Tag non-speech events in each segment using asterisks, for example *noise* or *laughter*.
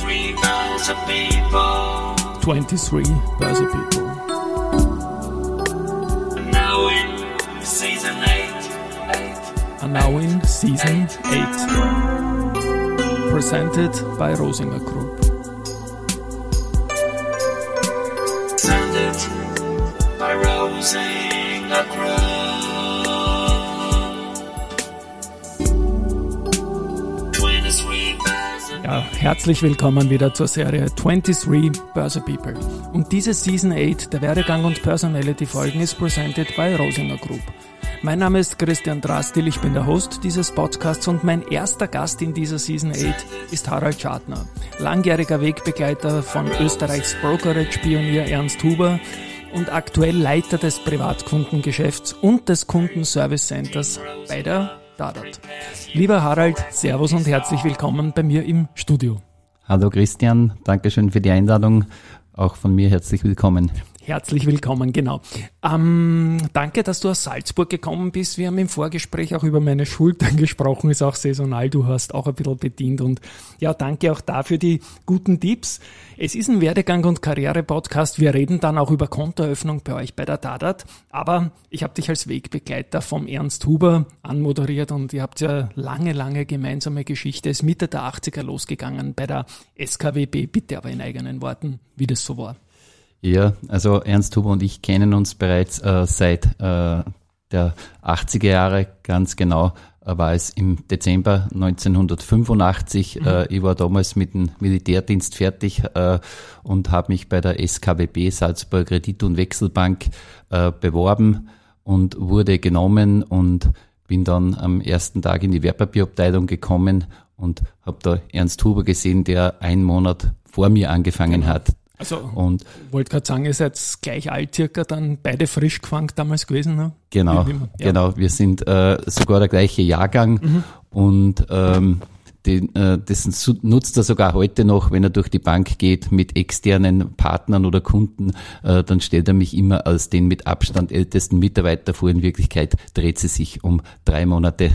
23 Börse People. 23 Börse People. And now in season 8. 8. And now in season 8. Presented by Rosinger Group. Presented by Rosinger Group. Ja, herzlich willkommen wieder zur Serie 23 Börse People. Und diese Season 8 der Werdegang und Personality Folgen ist presented by Rosinger Group. Mein Name ist Christian Drastil, ich bin der Host dieses Podcasts und mein erster Gast in dieser Season 8 ist Harald Schadner, langjähriger Wegbegleiter von Österreichs Brokerage-Pionier Ernst Huber und aktuell Leiter des Privatkundengeschäfts und des Kundenservice Centers bei der Dadat. Lieber Harald, Servus und herzlich willkommen bei mir im Studio. Hallo Christian, Dankeschön für die Einladung. Auch von mir herzlich willkommen. Herzlich willkommen, genau. Ähm, danke, dass du aus Salzburg gekommen bist. Wir haben im Vorgespräch auch über meine Schultern *laughs* gesprochen, ist auch saisonal. Du hast auch ein bisschen bedient und ja, danke auch dafür die guten Tipps. Es ist ein Werdegang- und Karriere-Podcast. Wir reden dann auch über Kontoeröffnung bei euch bei der Dadat. Aber ich habe dich als Wegbegleiter vom Ernst Huber anmoderiert und ihr habt ja lange, lange gemeinsame Geschichte. Es ist Mitte der 80er losgegangen bei der SKWB. Bitte aber in eigenen Worten, wie das so war. Ja, also Ernst Huber und ich kennen uns bereits äh, seit äh, der 80er Jahre ganz genau äh, war es im Dezember 1985. Mhm. Äh, ich war damals mit dem Militärdienst fertig äh, und habe mich bei der SKWB Salzburg Kredit- und Wechselbank äh, beworben und wurde genommen und bin dann am ersten Tag in die Wertpapierabteilung gekommen und habe da Ernst Huber gesehen, der einen Monat vor mir angefangen genau. hat. Also, und wollte gerade sagen, ihr seid gleich alt circa, dann beide frisch gefangen damals gewesen. Ne? Genau, ja. genau. Wir sind äh, sogar der gleiche Jahrgang mhm. und ähm, den, äh, das nutzt er sogar heute noch, wenn er durch die Bank geht mit externen Partnern oder Kunden, äh, dann stellt er mich immer als den mit Abstand ältesten Mitarbeiter vor. In Wirklichkeit dreht sie sich um drei Monate,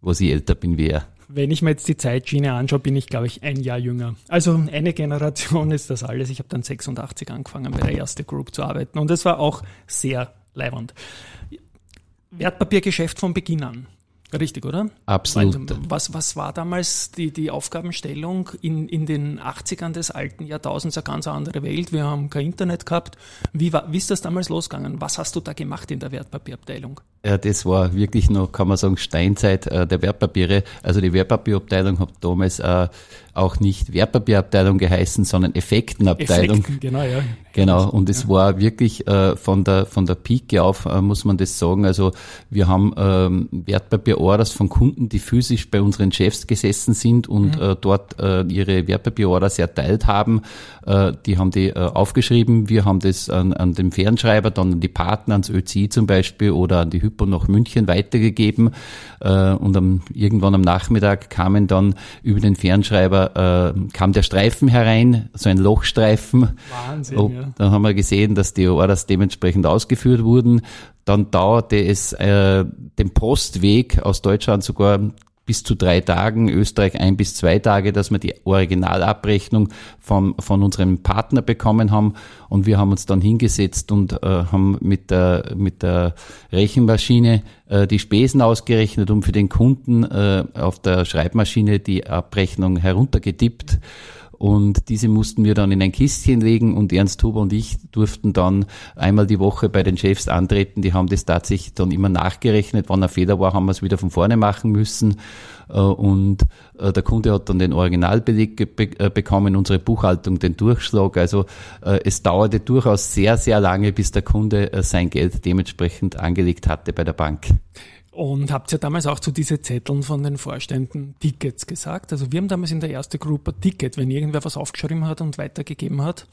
wo sie älter bin wie er. Wenn ich mir jetzt die Zeitschiene anschaue, bin ich, glaube ich, ein Jahr jünger. Also eine Generation ist das alles. Ich habe dann 86 angefangen, bei der erste Group zu arbeiten. Und es war auch sehr leiwand. Wertpapiergeschäft von Beginn an. Richtig, oder? Absolut. Was, was war damals die, die Aufgabenstellung in, in den 80ern des alten Jahrtausends? Eine ganz andere Welt. Wir haben kein Internet gehabt. Wie, war, wie ist das damals losgegangen? Was hast du da gemacht in der Wertpapierabteilung? Ja, das war wirklich noch, kann man sagen, Steinzeit äh, der Wertpapiere. Also die Wertpapierabteilung hat damals äh, auch nicht Wertpapierabteilung geheißen, sondern Effektenabteilung. Effekten, genau, ja. Genau, und es ja. war wirklich äh, von der von der Pike auf, äh, muss man das sagen. Also wir haben ähm, Wertpapierorders von Kunden, die physisch bei unseren Chefs gesessen sind und mhm. äh, dort äh, ihre Wertpapierorders erteilt haben. Äh, die haben die äh, aufgeschrieben. Wir haben das an, an den Fernschreiber, dann an die Partner, ans ÖCI zum Beispiel oder an die Hypo nach München weitergegeben. Äh, und am, irgendwann am Nachmittag kamen dann über den Fernschreiber äh, kam der Streifen herein, so ein Lochstreifen. Wahnsinn, oh, ja. Dann haben wir gesehen, dass die Orders dementsprechend ausgeführt wurden. Dann dauerte es äh, den Postweg aus Deutschland sogar bis zu drei Tagen, Österreich ein bis zwei Tage, dass wir die Originalabrechnung von, von unserem Partner bekommen haben. Und wir haben uns dann hingesetzt und äh, haben mit der, mit der Rechenmaschine äh, die Spesen ausgerechnet und für den Kunden äh, auf der Schreibmaschine die Abrechnung heruntergetippt. Und diese mussten wir dann in ein Kistchen legen und Ernst Huber und ich durften dann einmal die Woche bei den Chefs antreten. Die haben das tatsächlich dann immer nachgerechnet. Wann ein Fehler war, haben wir es wieder von vorne machen müssen. Äh, und äh, der Kunde hat dann den Originalbeleg äh, bekommen, unsere Buchhaltung den Durchschlag. Also es dauerte durchaus sehr, sehr lange, bis der Kunde sein Geld dementsprechend angelegt hatte bei der Bank. Und habt ihr damals auch zu diesen Zetteln von den Vorständen Tickets gesagt? Also wir haben damals in der ersten Gruppe Ticket, wenn irgendwer was aufgeschrieben hat und weitergegeben hat.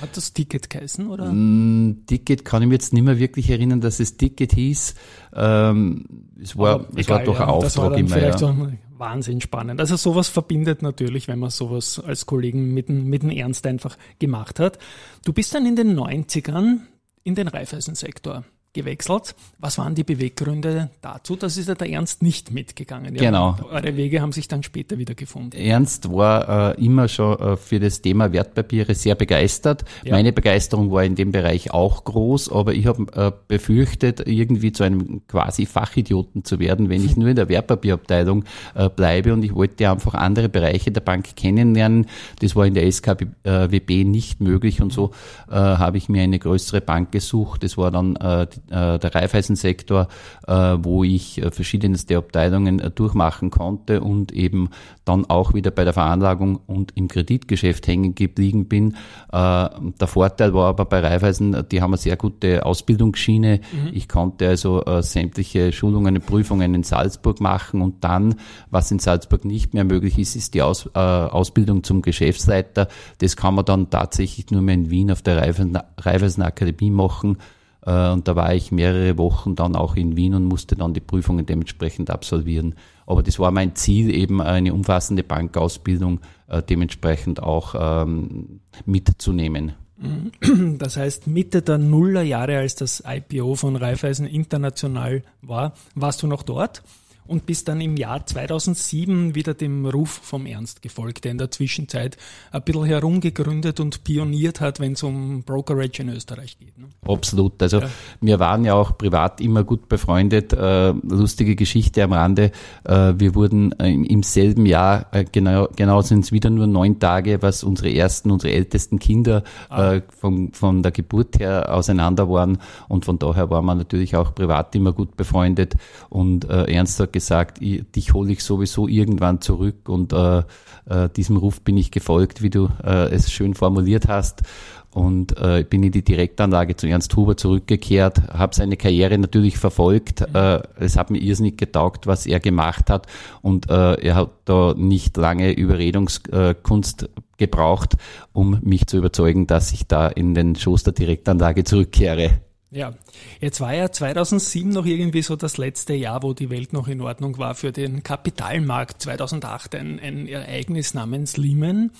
Hat das Ticket geheißen, oder? Mm, Ticket kann ich mir jetzt nicht mehr wirklich erinnern, dass es Ticket hieß. Ähm, es war, es war doch ein Auftrag das immer. Vielleicht ja. so Wahnsinn spannend. Also sowas verbindet natürlich, wenn man sowas als Kollegen mit, mit dem Ernst einfach gemacht hat. Du bist dann in den 90ern in den Reifeisensektor gewechselt. Was waren die Beweggründe dazu? Das ist ja der Ernst nicht mitgegangen. Ja, genau. Eure Wege haben sich dann später wieder gefunden. Ernst war äh, immer schon äh, für das Thema Wertpapiere sehr begeistert. Ja. Meine Begeisterung war in dem Bereich auch groß, aber ich habe äh, befürchtet, irgendwie zu einem quasi Fachidioten zu werden, wenn ich nur in der Wertpapierabteilung äh, bleibe und ich wollte einfach andere Bereiche der Bank kennenlernen. Das war in der SKWB nicht möglich und so äh, habe ich mir eine größere Bank gesucht. Das war dann äh, äh, der Raiffeisensektor, äh, wo ich äh, verschiedenste Abteilungen äh, durchmachen konnte und eben dann auch wieder bei der Veranlagung und im Kreditgeschäft hängen geblieben bin. Der Vorteil war aber bei Raiffeisen, die haben eine sehr gute Ausbildungsschiene. Mhm. Ich konnte also sämtliche Schulungen und Prüfungen in Salzburg machen und dann, was in Salzburg nicht mehr möglich ist, ist die Aus, Ausbildung zum Geschäftsleiter. Das kann man dann tatsächlich nur mehr in Wien auf der Raiffeisen Akademie machen. Äh, und da war ich mehrere Wochen dann auch in Wien und musste dann die Prüfungen dementsprechend absolvieren. Aber das war mein Ziel, eben eine umfassende Bankausbildung äh, dementsprechend auch ähm, mitzunehmen. *clears throat* Das heißt, Mitte der Nullerjahre, als das IPO von Raiffeisen international war, warst du noch dort? Und bist dann im Jahr 2007 wieder dem Ruf vom Ernst gefolgt, der in der Zwischenzeit ein bisschen herumgegründet und pioniert hat, wenn es um Brokerage in Österreich geht. Ne? Absolut. Also ja. wir waren ja auch privat immer gut befreundet. Äh, lustige Geschichte am Rande. Äh, wir wurden äh, im selben Jahr, äh, genau, genau sind es wieder nur neun Tage, was unsere ersten, unsere ältesten Kinder ah. Von, von der Geburt her auseinander waren. Und von daher waren wir natürlich auch privat immer gut befreundet. Und Ernst hat gesagt, ich, dich hole ich sowieso irgendwann zurück und äh, äh, diesem Ruf bin ich gefolgt, wie du äh, es schön formuliert hast und äh, bin in die Direktanlage zu Ernst Huber zurückgekehrt, habe seine Karriere natürlich verfolgt. Äh, es hat mir irrsinnig getaugt, was er gemacht hat und äh, er hat da nicht lange Überredungskunst gebraucht, um mich zu überzeugen, dass ich da in den Schoß der Direktanlage zurückkehre. Ja, jetzt war ja 2007 noch irgendwie so das letzte Jahr, wo die Welt noch in Ordnung war für den Kapitalmarkt. 2008 ein, ein Ereignis namens Lehman.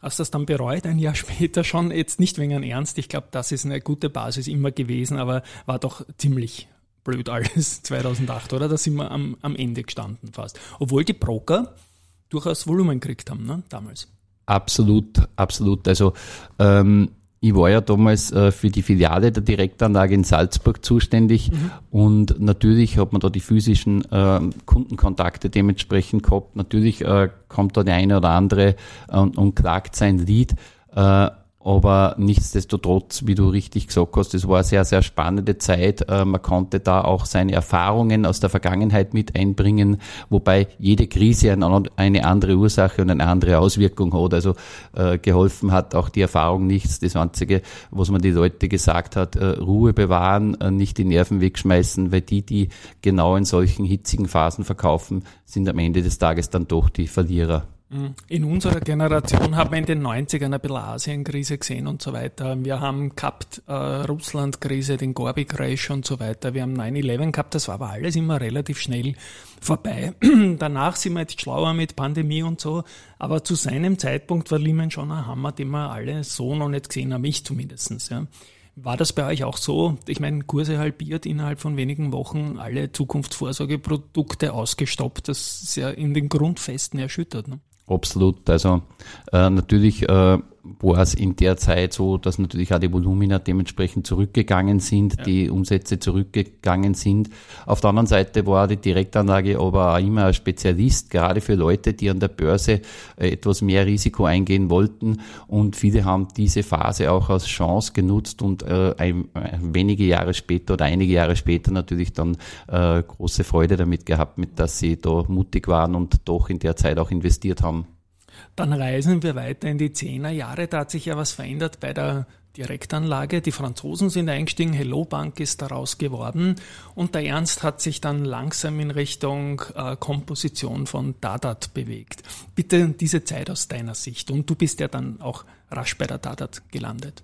Hast du das dann bereut, ein Jahr *laughs* später schon? Jetzt nicht wegen Ernst, ich glaube, das ist eine gute Basis immer gewesen, aber war doch ziemlich blöd alles *laughs* 2008, oder? Da sind wir am, am Ende gestanden fast. Obwohl die Broker durchaus Volumen gekriegt haben, ne, damals. Absolut, absolut. Also ähm, ich war ja damals äh, für die Filiale der Direktanlage in Salzburg zuständig mhm. und natürlich hat man da die physischen äh, Kundenkontakte dementsprechend gehabt. Natürlich äh, kommt da der eine oder andere und, und klagt sein Lied. Äh, aber nichtsdestotrotz, wie du richtig gesagt hast, es war eine sehr, sehr spannende Zeit. Äh, man konnte da auch seine Erfahrungen aus der Vergangenheit mit einbringen, wobei jede Krise eine andere Ursache und eine andere Auswirkung hat. Also äh, geholfen hat auch die Erfahrung nichts. Das Einzige, was man die Leute gesagt hat, äh, Ruhe bewahren, nicht die Nerven wegschmeißen, weil die, die genau in solchen hitzigen Phasen verkaufen, sind am Ende des Tages dann doch die Verlierer. In unserer Generation haben wir in den 90ern ein bisschen Asienkrise gesehen und so weiter. Wir haben gehabt äh, Russland-Krise, den Gorbi-Crash und so weiter. Wir haben 9-11 gehabt, das war aber alles immer relativ schnell vorbei. *clears throat* Danach sind wir jetzt schlauer mit Pandemie und so. Aber zu seinem Zeitpunkt war Lehman schon ein Hammer, den wir alle so noch nicht gesehen haben, ich zumindestens. Ja. War das bei euch auch so? Ich meine, Kurse halbiert innerhalb von wenigen Wochen, alle Zukunftsvorsorgeprodukte ausgestoppt. Das ist ja in den Grundfesten erschüttert. Ne? Absolut. Also äh, natürlich äh, war es in der Zeit so, dass natürlich auch die Volumina dementsprechend zurückgegangen sind, ja. die Umsätze zurückgegangen sind. Auf der anderen Seite war die Direktanlage aber auch immer ein Spezialist, gerade für Leute, die an der Börse äh, etwas mehr Risiko eingehen wollten. Und viele haben diese Phase auch als Chance genutzt und äh, ein, äh, wenige Jahre später oder einige Jahre später natürlich dann äh, große Freude damit gehabt, mit dass sie da mutig waren und doch in der Zeit auch investiert haben. Dann reisen wir weiter in die Zehnerjahre. Da hat sich ja was verändert bei der Direktanlage. Die Franzosen sind eingestiegen, Hello Bank ist daraus geworden und der Ernst hat sich dann langsam in Richtung äh, Komposition von Dadat bewegt. Bitte diese Zeit aus deiner Sicht und du bist ja dann auch rasch bei der Dadat gelandet.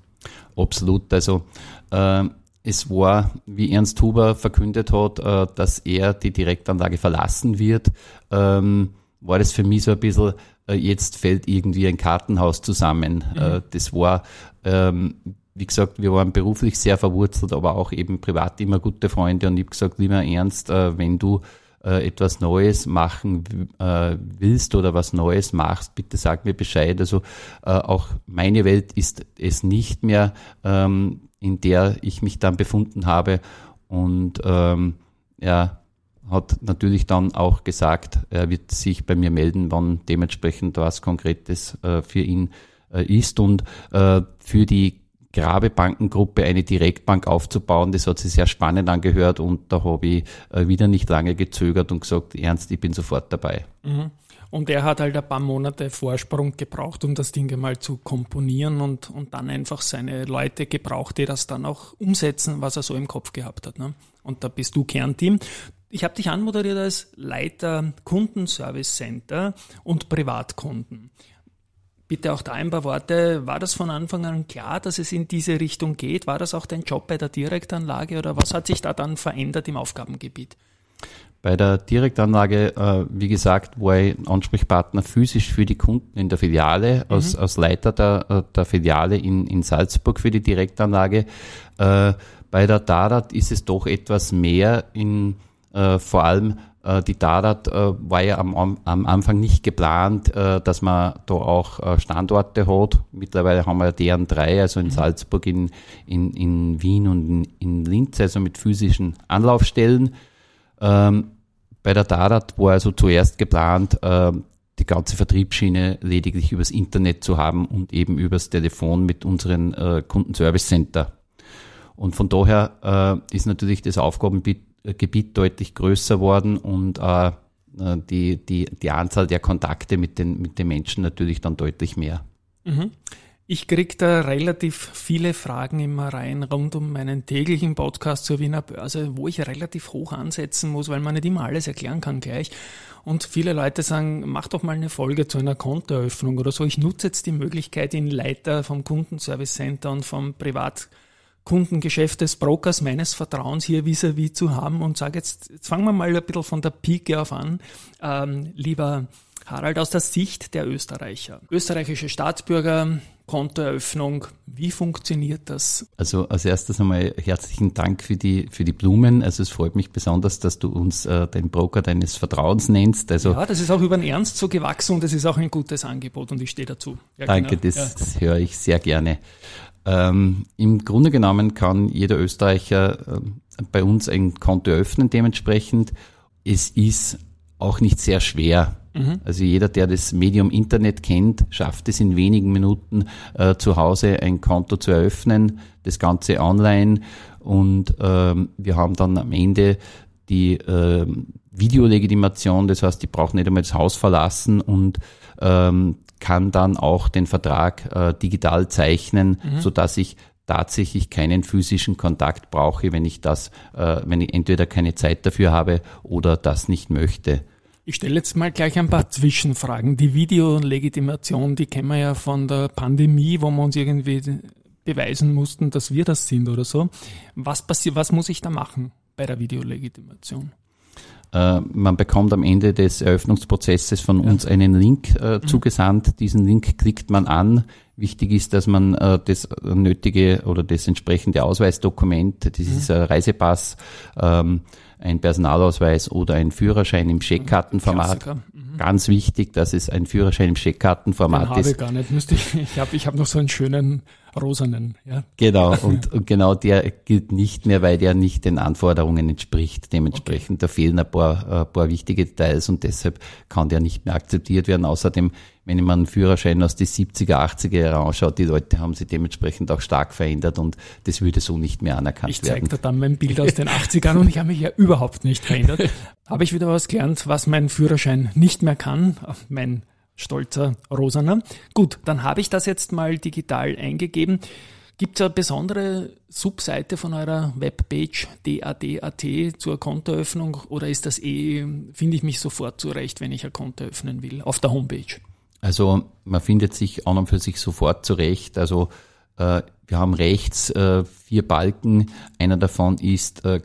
Absolut, also äh, es war, wie Ernst Huber verkündet hat, äh, dass er die Direktanlage verlassen wird, ähm, war das für mich so ein bisschen jetzt fällt irgendwie ein Kartenhaus zusammen. Mhm. Äh, das war, ähm, wie gesagt, wir waren beruflich sehr verwurzelt, aber auch eben privat immer gute Freunde und ich habe gesagt, lieber Ernst, äh, wenn du äh, etwas Neues machen äh, willst oder was Neues machst, bitte sag mir Bescheid. Also äh, auch meine Welt ist es nicht mehr, ähm, in der ich mich dann befunden habe. Und ähm, ja, hat natürlich dann auch gesagt, er wird sich bei mir melden, wann dementsprechend was Konkretes äh, für ihn äh, ist. Und äh, für die Grabebankengruppe eine Direktbank aufzubauen. Das hat sich sehr spannend angehört und da habe ich äh, wieder nicht lange gezögert und gesagt, ernst, ich bin sofort dabei. Mhm. Und er hat halt ein paar Monate Vorsprung gebraucht, um das Ding mal zu komponieren und, und dann einfach seine Leute gebraucht, die das dann auch umsetzen, was er so im Kopf gehabt hat. Ne? Und da bist du Kernteam. Ich habe dich anmoderiert als Leiter Kundenservice Center und Privatkunden. Bitte auch da ein paar Worte. War das von Anfang an klar, dass es in diese Richtung geht? War das auch dein Job bei der Direktanlage oder was hat sich da dann verändert im Aufgabengebiet? Bei der Direktanlage, äh, wie gesagt, war ich Ansprechpartner physisch für die Kunden in der Filiale, mhm. als, als Leiter der, äh, der Filiale in, in Salzburg für die Direktanlage. Äh, bei der Dadat ist es doch etwas mehr in vor allem äh, die Dadat äh, war ja am, am Anfang nicht geplant, äh, dass man da auch Standorte hat. Mittlerweile haben wir deren drei, also in mhm. Salzburg, in, in, in Wien und in, in Linz, also mit physischen Anlaufstellen. Ähm, bei der Dadat war also zuerst geplant, die ganze Vertriebsschiene lediglich übers Internet zu haben und eben übers Telefon mit unseren Kundenservice Center. Und von daher ist natürlich das Aufgabengebiet Gebiet deutlich größer worden und äh, die, die, die Anzahl der Kontakte mit den, mit den Menschen natürlich dann deutlich mehr. Mhm. Ich kriege da relativ viele Fragen immer rein rund um meinen täglichen Podcast zur Wiener Börse, wo ich relativ hoch ansetzen muss, weil man nicht immer alles erklären kann gleich. Und viele Leute sagen, mach doch mal eine Folge zu einer Kontoeröffnung oder so. Ich nutze jetzt die Möglichkeit, den Leiter vom Kundenservice Center und vom Privat Kundengeschäft des Brokers meines Vertrauens hier vis-à-vis -vis zu haben und sage jetzt, jetzt fangen wir mal ein bisschen von der Pike auf an. Ähm, lieber Harald, aus der Sicht der Österreicher. Österreichische Staatsbürger, Kontoeröffnung, wie funktioniert das? Also als erstes einmal herzlichen Dank für die, für die Blumen. Also es freut mich besonders, dass du uns äh, den Broker deines Vertrauens nennst. Also ja, das ist auch über den Ernst so gewachsen und das ist auch ein gutes Angebot und ich stehe dazu. Ja, danke, genau. das, ja. das höre ich sehr gerne. Ähm, Im Grunde genommen kann jeder Österreicher äh, bei uns ein Konto öffnen dementsprechend. Es ist auch nicht sehr schwer. Mhm. Also jeder, der das Medium Internet kennt, schafft es in wenigen Minuten äh, zu Hause ein Konto zu eröffnen, das Ganze online und ähm, wir haben dann am Ende die äh, Videolegitimation, das heißt, die brauchen nicht einmal das Haus verlassen und ähm, kann dann auch den Vertrag äh, digital zeichnen, mhm. so dass ich tatsächlich keinen physischen Kontakt brauche, wenn ich das, äh, wenn ich entweder keine Zeit dafür habe oder das nicht möchte. Ich stelle jetzt mal gleich ein paar Zwischenfragen. Die Videolegitimation, die kennen wir ja von der Pandemie, wo wir uns irgendwie beweisen mussten, dass wir das sind oder so. Was passiert, was muss ich da machen bei der Videolegitimation? Äh, man bekommt am Ende des Eröffnungsprozesses von uns einen Link äh, zugesandt. Diesen Link klickt man an. Wichtig ist, dass man äh, das nötige oder das entsprechende Ausweisdokument, dieses mhm. Reisepass, ähm, ein Personalausweis oder ein Führerschein im Scheckkartenformat. Mhm. Ganz wichtig, dass es ein Führerschein im Scheckkartenformat ist. Habe ich gar nicht. Müsste ich ich habe ich hab noch so einen schönen rosanen. Ja. Genau, und, und *laughs* genau der gilt nicht mehr, weil der nicht den Anforderungen entspricht. Dementsprechend, okay. da fehlen ein paar, ein paar wichtige Details und deshalb kann der nicht mehr akzeptiert werden. Außerdem, wenn man einen Führerschein aus den 70er, 80er Jahren anschaut, die Leute haben sich dementsprechend auch stark verändert und das würde so nicht mehr anerkannt ich werden. Ich zeige dir dann mein Bild aus den 80ern und ich habe mich ja überhaupt nicht verändert. *laughs* habe ich wieder was gelernt, was mein Führerschein nicht mehr kann. Mein stolzer Rosaner. Gut, dann habe ich das jetzt mal digital eingegeben. Gibt es eine besondere Subseite von eurer Webpage DAD.at zur Kontoeröffnung oder ist das eh, finde ich mich sofort zurecht, wenn ich ein Konto öffnen will, auf der Homepage? Also man findet sich an und für sich sofort zurecht. Also äh, wir haben rechts äh, vier Balken. Einer davon ist äh,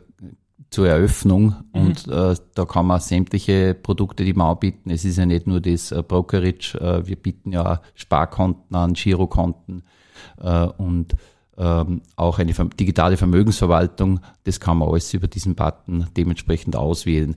zur Eröffnung mhm. und äh, da kann man sämtliche Produkte, die wir anbieten. Es ist ja nicht nur das äh, Brokerage, äh, wir bieten ja Sparkonten an, Girokonten äh, und ähm, auch eine digitale Vermögensverwaltung. Das kann man alles über diesen Button dementsprechend auswählen.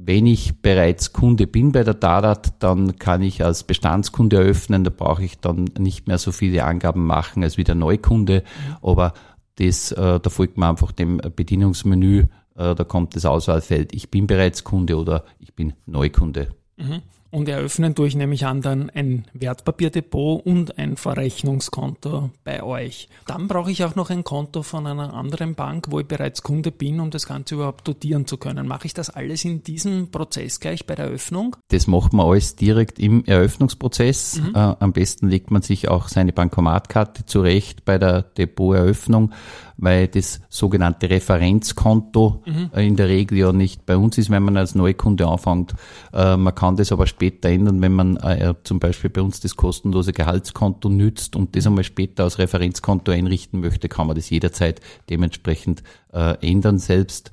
Wenn ich bereits Kunde bin bei der Dadat, dann kann ich als Bestandskunde eröffnen. Da brauche ich dann nicht mehr so viele Angaben machen als wie der Neukunde. Aber das, äh, da folgt man einfach dem Bedienungsmenü. Äh, da kommt das Auswahlfeld, ich bin bereits Kunde oder ich bin Neukunde. Mhm und eröffnen durch nämlich an dann ein Wertpapierdepot und ein Verrechnungskonto bei euch. Dann brauche ich auch noch ein Konto von einer anderen Bank, wo ich bereits Kunde bin, um das Ganze überhaupt dotieren zu können. Mache ich das alles in diesem Prozess gleich bei der Eröffnung? Das macht man alles direkt im Eröffnungsprozess. Mhm. Äh, am besten legt man sich auch seine Bankomatkarte zurecht bei der Depoteröffnung weil das sogenannte Referenzkonto mhm. in der Regel ja nicht bei uns ist, wenn man als Neukunde anfängt. Äh, man kann das aber später ändern, wenn man äh, zum Beispiel bei uns das kostenlose Gehaltskonto nützt und das einmal später als Referenzkonto einrichten möchte, kann man das jederzeit dementsprechend äh, ändern selbst.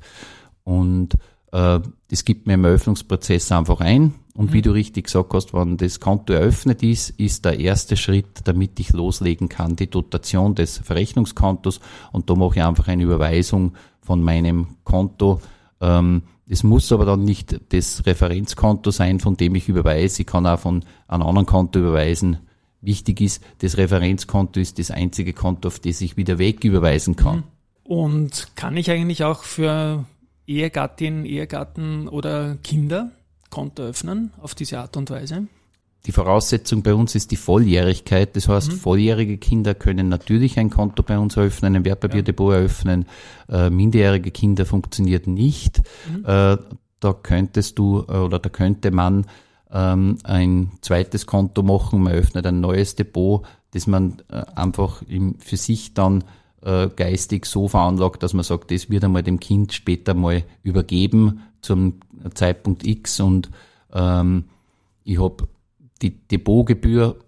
Und das gibt mir im Eröffnungsprozess einfach ein. Und wie mhm. du richtig gesagt hast, wenn das Konto eröffnet ist, ist der erste Schritt, damit ich loslegen kann, die Dotation des Verrechnungskontos. Und da mache ich einfach eine Überweisung von meinem Konto. Ähm, es muss aber dann nicht das Referenzkonto sein, von dem ich überweise. Ich kann auch von einem anderen Konto überweisen. Wichtig ist, das Referenzkonto ist das einzige Konto, auf das ich wieder weg überweisen kann. Mhm. Und kann ich eigentlich auch für Ehegattin, Ehegatten oder Kinder Konto öffnen auf diese Art und Weise? Die Voraussetzung bei uns ist die Volljährigkeit. Das heißt, mhm. volljährige Kinder können natürlich ein Konto bei uns eröffnen, ein Wertpapierdepot ja. eröffnen. Äh, minderjährige Kinder funktioniert nicht. Mhm. Äh, da könntest du äh, oder da könnte man ähm, ein zweites Konto machen. Man öffnet ein neues Depot, das man äh, einfach im, für sich dann äh, geistig so veranlagt, dass man sagt, das wird einmal dem Kind später mal übergeben zum Zeitpunkt X und ähm, ich habe die Depotgebühr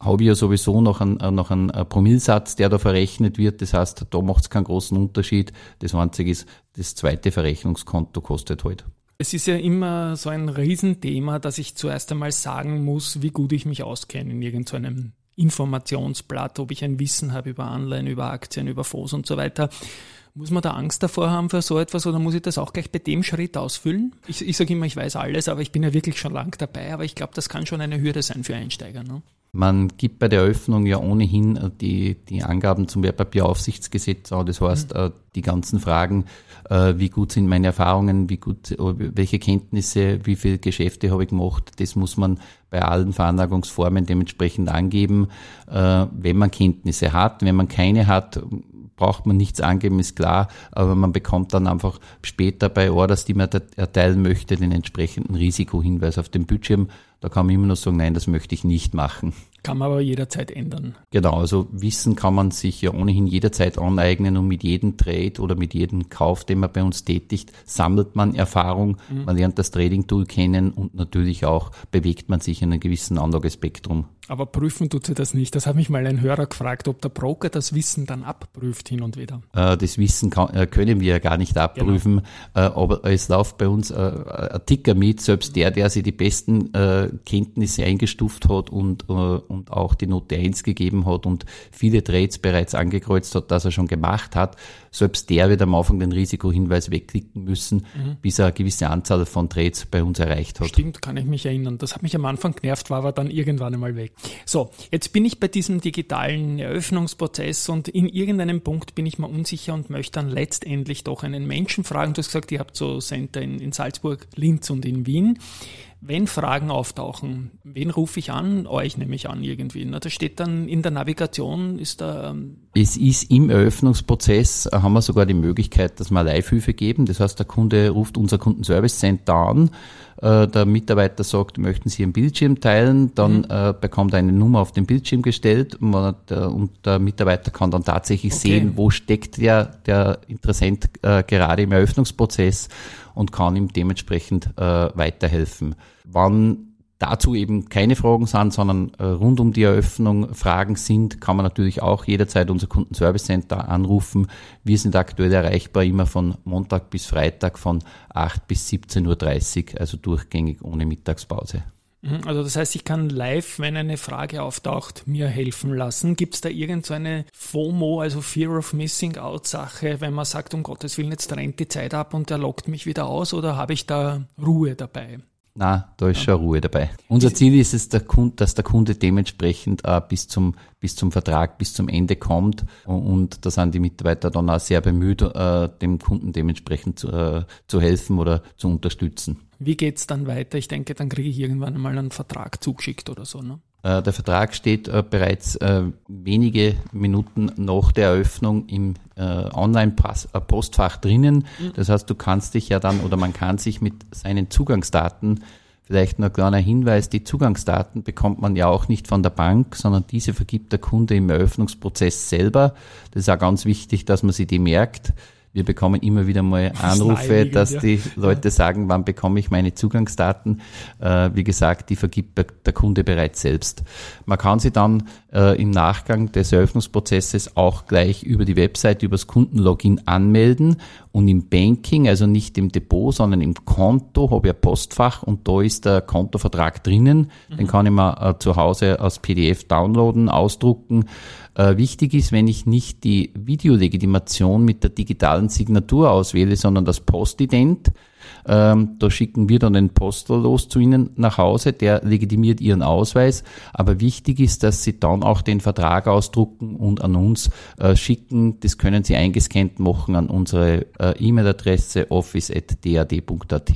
habe ich ja sowieso noch einen, äh, noch einen äh, Promillsatz, der da verrechnet wird. Das heißt, da macht es keinen großen Unterschied. Das Einzige ist, das zweite Verrechnungskonto kostet halt. Es ist ja immer so ein Riesenthema, dass ich zuerst einmal sagen muss, wie gut ich mich auskenne in irgendeinem Informationsblatt, ob ich ein Wissen habe über Anleihen, über Aktien, über Fonds und so weiter. Muss man da Angst davor haben für so etwas oder muss ich das auch gleich bei dem Schritt ausfüllen? Ich, ich sage immer, ich weiß alles, aber ich bin ja wirklich schon lang dabei, aber ich glaube, das kann schon eine Hürde sein für Einsteiger. Ne? Man gibt bei der Eröffnung ja ohnehin äh, die, die Angaben zum Wertpapieraufsichtsgesetz an. Das heißt, mhm. Äh, die ganzen Fragen, äh, wie gut sind meine Erfahrungen, wie gut, welche Kenntnisse, wie viele Geschäfte habe ich gemacht, das muss man bei allen Veranlagungsformen dementsprechend angeben. Wenn man Kenntnisse hat, wenn man keine hat, braucht man nichts angeben, ist klar, aber man bekommt dann einfach später bei Orders, die man erteilen möchte, den entsprechenden Risikohinweis auf dem Bildschirm. Da kann man immer nur sagen, nein, das möchte ich nicht machen. Kann man aber jederzeit ändern. Genau, also Wissen kann man sich ja ohnehin jederzeit aneignen und mit jedem Trade oder mit jedem Kauf, den man bei uns tätigt, sammelt man Erfahrung, mhm. man lernt das Trading-Tool kennen und natürlich auch bewegt man sich in einem gewissen Anlagespektrum. Aber prüfen tut sie das nicht. Das hat mich mal ein Hörer gefragt, ob der Broker das Wissen dann abprüft hin und wieder. Äh, das Wissen kann, äh, können wir ja gar nicht abprüfen, genau. äh, aber es läuft bei uns ein Ticker mit, selbst der, der sich die besten Kenntnisse eingestuft hat und, und auch die Note 1 gegeben hat und viele Trades bereits angekreuzt hat, dass er schon gemacht hat, selbst der wird am Anfang den Risikohinweis wegklicken müssen, mhm. bis er eine gewisse Anzahl von Trades bei uns erreicht hat. Stimmt, kann ich mich erinnern. Das hat mich am Anfang genervt, war aber dann irgendwann einmal weg. So, jetzt bin ich bei diesem digitalen Eröffnungsprozess und in irgendeinem Punkt bin ich mal unsicher und möchte dann letztendlich doch einen Menschen fragen. Du hast gesagt, ihr habt so Center in, in Salzburg, Linz und in Wien. Wenn Fragen auftauchen, wen rufe ich an? Euch nehme ich an irgendwie. Na, da steht dann in der Navigation, ist da. Ähm es ist im Eröffnungsprozess, äh, haben wir sogar die Möglichkeit, dass wir Live-Hilfe geben. Das heißt, der Kunde ruft unser Kundenservice Center an. Äh, der Mitarbeiter sagt, möchten Sie Ihren Bildschirm teilen, dann mhm. äh, bekommt er eine Nummer auf den Bildschirm gestellt und, der, und der Mitarbeiter kann dann tatsächlich okay. sehen, wo steckt der, der Interessent äh, gerade im Eröffnungsprozess und kann ihm dementsprechend äh, weiterhelfen. Wann dazu eben keine Fragen sind, sondern äh, rund um die Eröffnung Fragen sind, kann man natürlich auch jederzeit unser Kundenservice Center anrufen. Wir sind aktuell erreichbar immer von Montag bis Freitag von 8 bis 17.30 Uhr, also durchgängig ohne Mittagspause. Mhm, also das heißt, ich kann live, wenn eine Frage auftaucht, mir helfen lassen. Gibt es da irgendeine so FOMO, also Fear of Missing Out Sache, wenn man sagt, um Gottes Willen, jetzt rennt die Zeit ab und er lockt mich wieder aus oder habe ich da Ruhe dabei? Na, da ist schon Ruhe dabei. Unser Ziel ist es, der Kunde, dass der Kunde dementsprechend äh, bis zum bis zum Vertrag, bis zum Ende kommt und, und da sind die Mitarbeiter dann auch sehr bemüht, äh, dem Kunden dementsprechend zu, äh, zu helfen oder zu unterstützen. Wie geht's dann weiter? Ich denke, dann kriege ich irgendwann einmal einen Vertrag zugeschickt oder so, ne? Äh, der Vertrag steht äh, bereits äh, wenige Minuten nach der Eröffnung im Online-Postfach drinnen. Mhm. Das heißt, du kannst dich ja dann oder man kann sich mit seinen Zugangsdaten Vielleicht noch ein kleiner Hinweis, die Zugangsdaten bekommt man ja auch nicht von der Bank, sondern diese vergibt der Kunde im Eröffnungsprozess selber. Das ist auch ganz wichtig, dass man sich die merkt. Wir bekommen immer wieder mal Anrufe, dass ja. die Leute sagen, wann bekomme ich meine Zugangsdaten. Äh, wie gesagt, die vergibt der Kunde bereits selbst. Man kann sie dann äh, im Nachgang des Eröffnungsprozesses auch gleich über die Website, über das Kundenlogin anmelden und im Banking, also nicht im Depot, sondern im Konto, habe ich ein Postfach und da ist der Kontovertrag drinnen. Mhm. Den kann ich mir äh, zu Hause als PDF downloaden, ausdrucken äh, wichtig ist, wenn ich nicht die Videolegitimation mit der digitalen Signatur auswähle, sondern das Postident. Ähm, da schicken wir dann den Postel los zu Ihnen nach Hause, der legitimiert Ihren Ausweis. Aber wichtig ist, dass Sie dann auch den Vertrag ausdrucken und an uns äh, schicken. Das können Sie eingescannt machen an unsere äh, E-Mail-Adresse office.dad.at.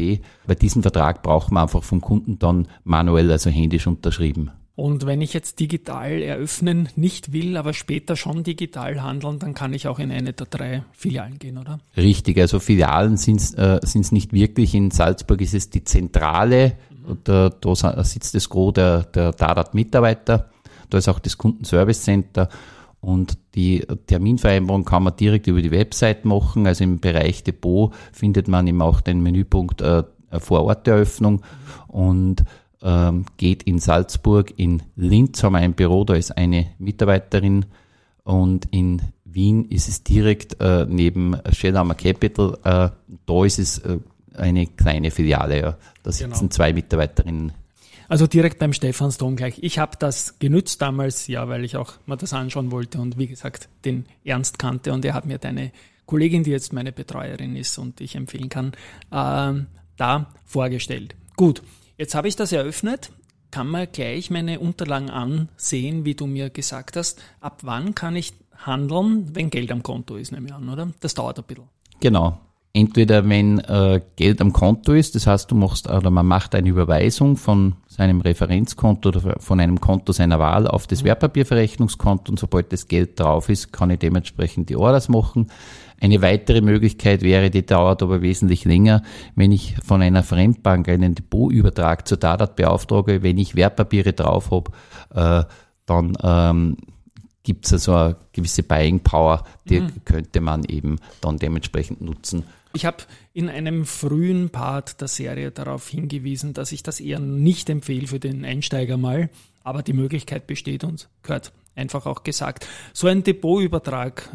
Bei diesem Vertrag brauchen wir einfach vom Kunden dann manuell, also händisch unterschrieben. Und wenn ich jetzt digital eröffnen nicht will, aber später schon digital handeln, dann kann ich auch in eine der drei Filialen gehen, oder? Richtig, also Filialen sind es äh, nicht wirklich. In Salzburg ist es die Zentrale, mhm. da, da sitzt das Gros der, der Dadat-Mitarbeiter, da ist auch das Kundenservice Center und die Terminvereinbarung kann man direkt über die Website machen. Also im Bereich Depot findet man eben auch den Menüpunkt äh, Vororteröffnung und ähm, geht in Salzburg, in Linz haben wir ein Büro, da ist eine Mitarbeiterin und in Wien ist es direkt äh, neben Schellhammer Capital, äh, da ist es äh, eine kleine Filiale, ja. da sitzen genau. zwei Mitarbeiterinnen. Also direkt beim Stephansdom gleich. Ich habe das genützt damals, ja, weil ich auch mal das anschauen wollte und wie gesagt den Ernst kannte und er hat mir deine Kollegin, die jetzt meine Betreuerin ist und ich empfehlen kann, äh, da vorgestellt. Gut, Jetzt habe ich das eröffnet, kann man gleich meine Unterlagen ansehen, wie du mir gesagt hast. Ab wann kann ich handeln, wenn Geld am Konto ist, nehme ich an, oder? Das dauert ein bisschen. Genau. Entweder wenn äh, Geld am Konto ist, das heißt, du machst oder man macht eine Überweisung von seinem Referenzkonto oder von einem Konto seiner Wahl auf das mhm. Wertpapierverrechnungskonto und sobald das Geld drauf ist, kann ich dementsprechend die Orders machen. Eine weitere Möglichkeit wäre, die dauert aber wesentlich länger, wenn ich von einer Fremdbank einen Depotübertrag zur Dadat beauftrage, wenn ich Wertpapiere drauf habe, äh, dann ähm, gibt es also eine gewisse Buying Power, die mhm. könnte man eben dann dementsprechend nutzen. Ich habe in einem frühen Part der Serie darauf hingewiesen, dass ich das eher nicht empfehle für den Einsteiger mal, aber die Möglichkeit besteht und gehört einfach auch gesagt. So ein Depotübertrag,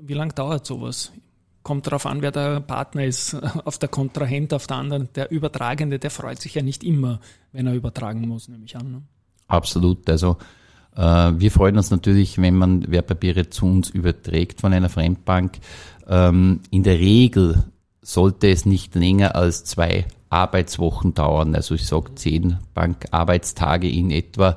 wie lange dauert sowas? Kommt darauf an, wer der Partner ist, *laughs* auf der Kontrahent, auf der anderen. Der Übertragende, der freut sich ja nicht immer, wenn er übertragen muss, nehme ich an. Ne? Absolut. Also wir freuen uns natürlich, wenn man Wertpapiere zu uns überträgt von einer Fremdbank. Ähm, in der Regel sollte es nicht länger als zwei Arbeitswochen dauern. Also ich sage zehn Bankarbeitstage in etwa.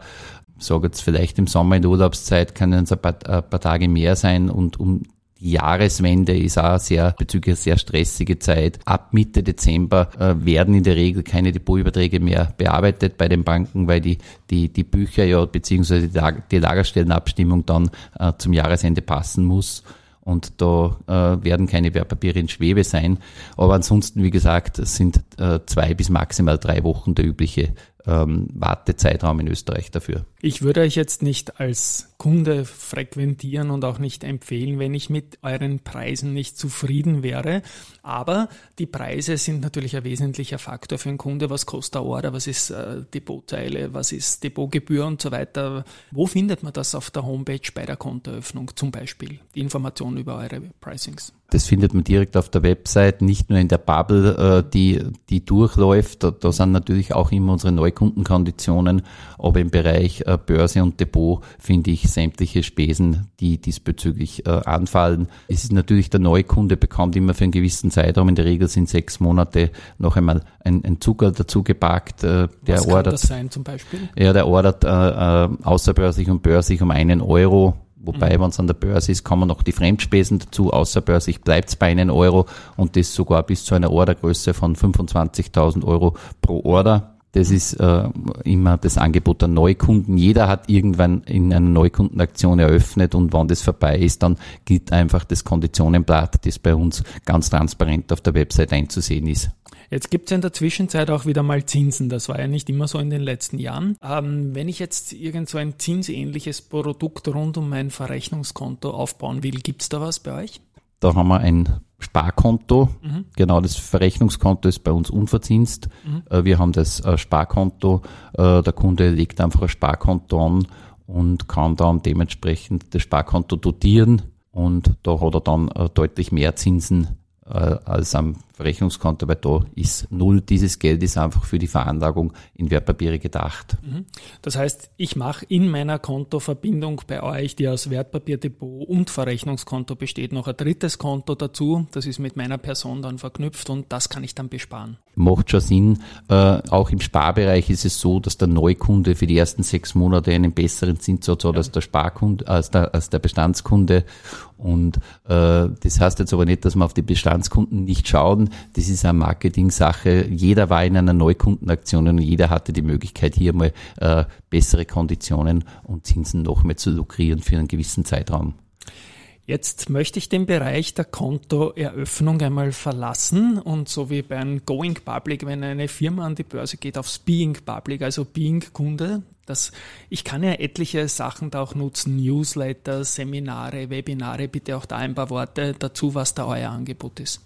Ich sage jetzt vielleicht im Sommer in der Urlaubszeit können es ein paar Tage mehr sein und um die Jahreswende ist auch sehr bezüglich sehr stressige Zeit. Ab Mitte Dezember äh, werden in der Regel keine Depotüberträge mehr bearbeitet bei den Banken, weil die, die, die Bücher ja beziehungsweise die, die Lagerstellenabstimmung dann äh, zum Jahresende passen muss und da äh, werden keine Wertpapiere in Schwebe sein. Aber ansonsten, wie gesagt, sind äh, zwei bis maximal drei Wochen der übliche ähm, Wartezeitraum in Österreich dafür. Ich würde euch jetzt nicht als Kunde frequentieren und auch nicht empfehlen, wenn ich mit euren Preisen nicht zufrieden wäre. Aber die Preise sind natürlich ein wesentlicher Faktor für einen Kunde. Was kostet der Order? Was ist äh, Depotteile? Was ist Depotgebühr und so weiter? Wo findet man das auf der Homepage bei der Kontoeröffnung zum Beispiel? Die Informationen über eure Pricings. Das findet man direkt auf der Website, nicht nur in der Bubble, äh, die, die durchläuft. Da, sind natürlich auch immer unsere Neu Neukundenkonditionen, aber im Bereich äh, Börse und Depot finde ich sämtliche Spesen, die diesbezüglich äh, anfallen. Es ist natürlich der Neukunde bekommt immer für einen gewissen Zeitraum, in der Regel sind sechs Monate, noch einmal ein, ein Zucker dazu gepackt. Äh, der Was kann ordert, das sein zum Beispiel? ja, der ordert äh, äh, außerbörslich und börslich um einen Euro. Wobei, wenn es an der Börse ist, kommen noch die Fremdspesen dazu. Außerbörslich bleibt es bei einem Euro und das sogar bis zu einer Ordergröße von 25.000 Euro pro Order. Das ist äh, immer das Angebot der Neukunden. Jeder hat irgendwann in einer Neukundenaktion eröffnet und wenn das vorbei ist, dann gilt einfach das Konditionenblatt, das bei uns ganz transparent auf der Website einzusehen ist. Jetzt gibt es ja in der Zwischenzeit auch wieder mal Zinsen. Das war ja nicht immer so in den letzten Jahren. Ähm, wenn ich jetzt irgend so ein zinsähnliches Produkt rund um mein Verrechnungskonto aufbauen will, gibt es da was bei euch? Da haben wir ein Sparkonto. Genau, das Verrechnungskonto ist bei uns unverzinst. Äh, Wir haben das äh, Sparkonto. Äh, Der Kunde legt einfach ein Sparkonto an und kann dann dementsprechend das Sparkonto dotieren. Und da hat er dann deutlich mehr Zinsen als am Verrechnungskonto, weil da ist null. Dieses Geld ist einfach für die Veranlagung in Wertpapiere gedacht. Das heißt, ich mache in meiner Kontoverbindung bei euch, die aus Wertpapierdepot und Verrechnungskonto besteht, noch ein drittes Konto dazu. Das ist mit meiner Person dann verknüpft und das kann ich dann besparen. macht schon Sinn. Äh, auch im Sparbereich ist es so, dass der Neukunde für die ersten sechs Monate einen besseren Zinssatz hat als der Sparkunde, als der, als der Bestandskunde. Und äh, das heißt jetzt aber nicht, dass wir auf die Bestandskunden nicht schauen. Das ist eine Marketing-Sache. Jeder war in einer Neukundenaktion und jeder hatte die Möglichkeit, hier mal äh, bessere Konditionen und Zinsen noch mehr zu lukrieren für einen gewissen Zeitraum. Jetzt möchte ich den Bereich der Kontoeröffnung einmal verlassen und so wie bei einem Going Public, wenn eine Firma an die Börse geht, aufs Being Public, also Being Kunde, das, ich kann ja etliche Sachen da auch nutzen, Newsletter, Seminare, Webinare, bitte auch da ein paar Worte dazu, was da euer Angebot ist.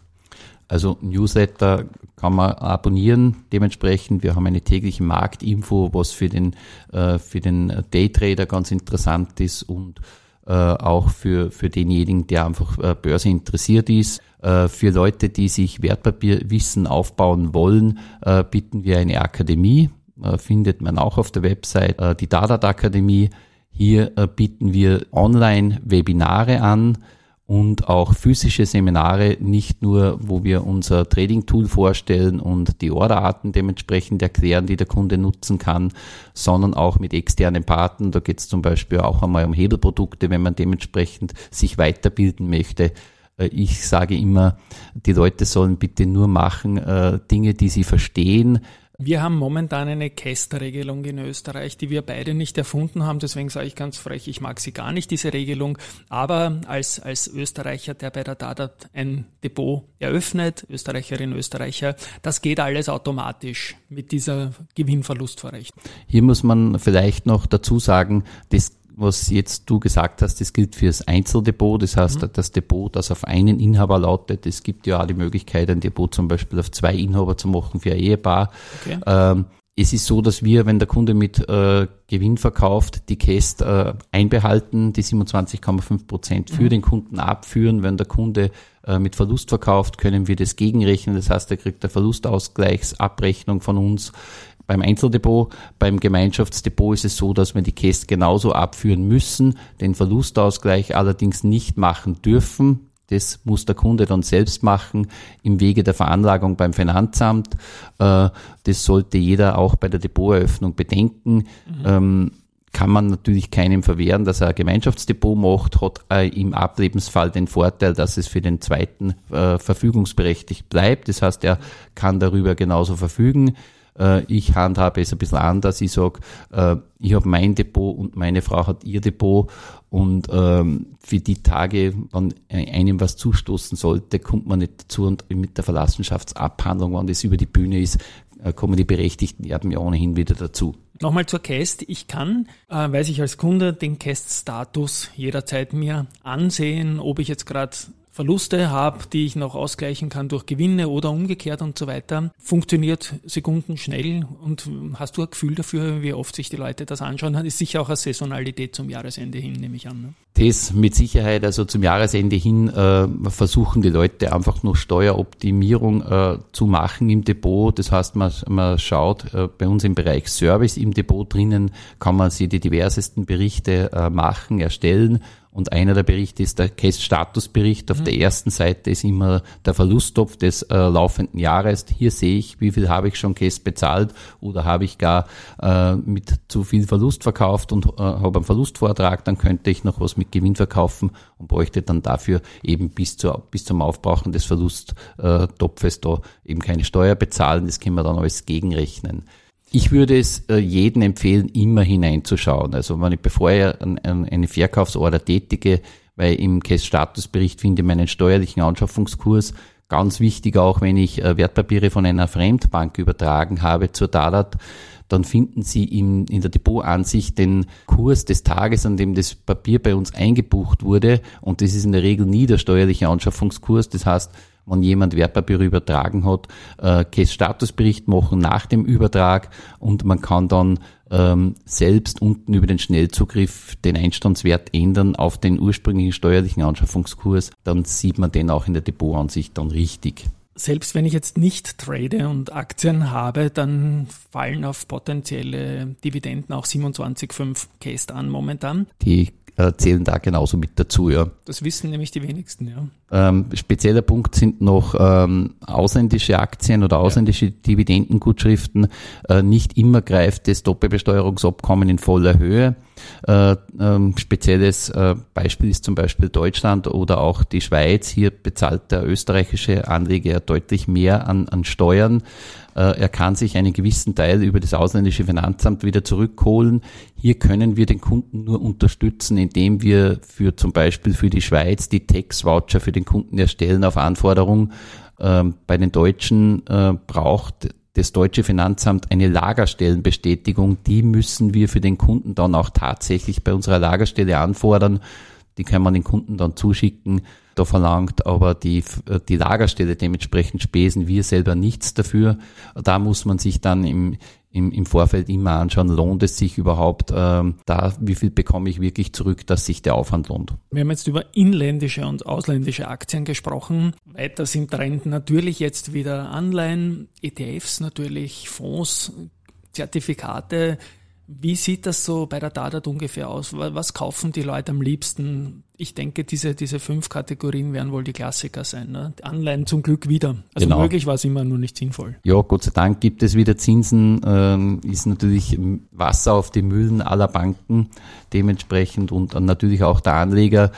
Also Newsletter kann man abonnieren. Dementsprechend, wir haben eine tägliche Marktinfo, was für den, äh, für den Daytrader ganz interessant ist und äh, auch für, für denjenigen, der einfach äh, Börse interessiert ist. Für Leute, die sich Wertpapierwissen aufbauen wollen, bieten wir eine Akademie. Findet man auch auf der Website, die Dadat Akademie. Hier bieten wir Online-Webinare an und auch physische Seminare, nicht nur, wo wir unser Trading-Tool vorstellen und die Orderarten dementsprechend erklären, die der Kunde nutzen kann, sondern auch mit externen Partnern. Da geht es zum Beispiel auch einmal um Hebelprodukte, wenn man dementsprechend sich weiterbilden möchte. Äh, Ich sage immer, die Leute sollen bitte nur machen äh, Dinge, die sie verstehen, Wir haben momentan eine Kästerregelung in Österreich, die wir beide nicht erfunden haben. Deswegen sage ich ganz frech, ich mag sie gar nicht, diese Regelung. Aber als, als Österreicher, der bei der Dadat ein Depot eröffnet, Österreicherin, Österreicher, das geht alles automatisch mit dieser Gewinnverlustverrechnung. Hier muss man vielleicht noch dazu sagen, das was jetzt du gesagt hast, das gilt für das Einzeldepot, das heißt das Depot, das auf einen Inhaber lautet. Es gibt ja auch die Möglichkeit, ein Depot zum Beispiel auf zwei Inhaber zu machen für ein Ehepaar. Okay. Ähm, es ist so, dass wir, wenn der Kunde mit äh, Gewinn verkauft, die Käst äh, einbehalten, die 27,5 Prozent für den Kunden abführen. Wenn der Kunde äh, mit Verlust verkauft, können wir das gegenrechnen. Das heißt, er kriegt eine Verlustausgleichsabrechnung von uns. Beim Einzeldepot, beim Gemeinschaftsdepot ist es so, dass wir die Käst genauso abführen müssen, den Verlustausgleich allerdings nicht machen dürfen. Das muss der Kunde dann selbst machen im Wege der Veranlagung beim Finanzamt. Äh, Das sollte jeder auch bei der Depoteröffnung bedenken. Ähm, kann man natürlich keinem verwehren, dass er ein Gemeinschaftsdepot macht, hat äh, im Ablebensfall den Vorteil, dass es für den zweiten äh, verfügungsberechtigt bleibt. Das heißt, er kann darüber genauso verfügen. Äh, ich handhabe es ein bisschen anders. Ich sage, äh, ich habe mein Depot und meine Frau hat ihr Depot und ähm, für die Tage, wenn einem was zustoßen sollte, kommt man nicht dazu und mit der Verlassenschaftsabhandlung, wenn das über die Bühne ist, äh, kommen die Berechtigten ja ohnehin wieder dazu. Nochmal zur Cast. Ich kann, äh, weiß ich als Kunde, den Cast-Status jederzeit mir ansehen, ob ich jetzt gerade Verluste habe, die ich noch ausgleichen kann durch Gewinne oder umgekehrt und so weiter, funktioniert sekundenschnell. Und hast du ein Gefühl dafür, wie oft sich die Leute das anschauen? Das ist sicher auch eine Saisonalität zum Jahresende hin, nehme ich an. Ne? Das mit Sicherheit, also zum Jahresende hin äh, versuchen die Leute einfach nur Steueroptimierung äh, zu machen im Depot. Das heißt, man, man schaut äh, bei uns im Bereich Service im Depot drinnen, kann man sich die diversesten Berichte äh, machen, erstellen und einer der Berichte ist der Cash-Status-Bericht. Auf mhm. der ersten Seite ist immer der Verlusttopf des äh, laufenden Jahres. Hier sehe ich, wie viel habe ich schon Cash bezahlt oder habe ich gar äh, mit zu viel Verlust verkauft und äh, habe einen Verlustvortrag. Dann könnte ich noch was mit Gewinn verkaufen und bräuchte dann dafür eben bis, zur, bis zum Aufbrauchen des Verlusttopfes da eben keine Steuer bezahlen. Das können wir dann alles gegenrechnen. Ich würde es äh, jedem empfehlen, immer hineinzuschauen. Also wenn ich, bevor ich eine Verkaufsorder tätige, weil im Cash-Statusbericht finde ich meinen steuerlichen Anschaffungskurs ganz wichtig, auch wenn ich äh, Wertpapiere von einer Fremdbank übertragen habe zur Dadat, dann finden Sie in, in der Depotansicht den Kurs des Tages, an dem das Papier bei uns eingebucht wurde. Und das ist in der Regel nie der steuerliche Anschaffungskurs. Das heißt, wenn jemand Wertpapiere übertragen hat, äh, Statusbericht machen nach dem Übertrag und man kann dann ähm, selbst unten über den Schnellzugriff den Einstandswert ändern auf den ursprünglichen steuerlichen Anschaffungskurs. Dann sieht man den auch in der Depotansicht dann richtig. Selbst wenn ich jetzt nicht trade und Aktien habe, dann fallen auf potenzielle Dividenden auch 27,5 Case an momentan. Die äh, zählen da genauso mit dazu. Ja. Das wissen nämlich die wenigsten, ja. Ähm, spezieller Punkt sind noch ähm, ausländische Aktien oder ausländische ja. Dividendengutschriften. Äh, nicht immer greift das Doppelbesteuerungsabkommen in voller Höhe. Äh, ähm, spezielles äh, Beispiel ist zum Beispiel Deutschland oder auch die Schweiz. Hier bezahlt der österreichische Anleger deutlich mehr an, an Steuern. Äh, er kann sich einen gewissen Teil über das ausländische Finanzamt wieder zurückholen. Hier können wir den Kunden nur unterstützen, indem wir für zum Beispiel für die Schweiz die Tax-Voucher für den Kunden erstellen auf Anforderung. Ähm, bei den Deutschen äh, braucht das deutsche Finanzamt eine Lagerstellenbestätigung. Die müssen wir für den Kunden dann auch tatsächlich bei unserer Lagerstelle anfordern. Die kann man den Kunden dann zuschicken. Da verlangt aber die, die Lagerstelle dementsprechend Spesen, wir selber nichts dafür. Da muss man sich dann im, im, im Vorfeld immer anschauen, lohnt es sich überhaupt ähm, da, wie viel bekomme ich wirklich zurück, dass sich der Aufwand lohnt. Wir haben jetzt über inländische und ausländische Aktien gesprochen. Weiter sind Trend natürlich jetzt wieder Anleihen, ETFs natürlich, Fonds, Zertifikate. Wie sieht das so bei der Dadat ungefähr aus? Was kaufen die Leute am liebsten? Ich denke, diese, diese fünf Kategorien werden wohl die Klassiker sein. Ne? Anleihen zum Glück wieder. Also genau. möglich war es immer nur nicht sinnvoll. Ja, Gott sei Dank gibt es wieder Zinsen. Ähm, ist natürlich Wasser auf die Mühlen aller Banken dementsprechend und natürlich auch der Anleger.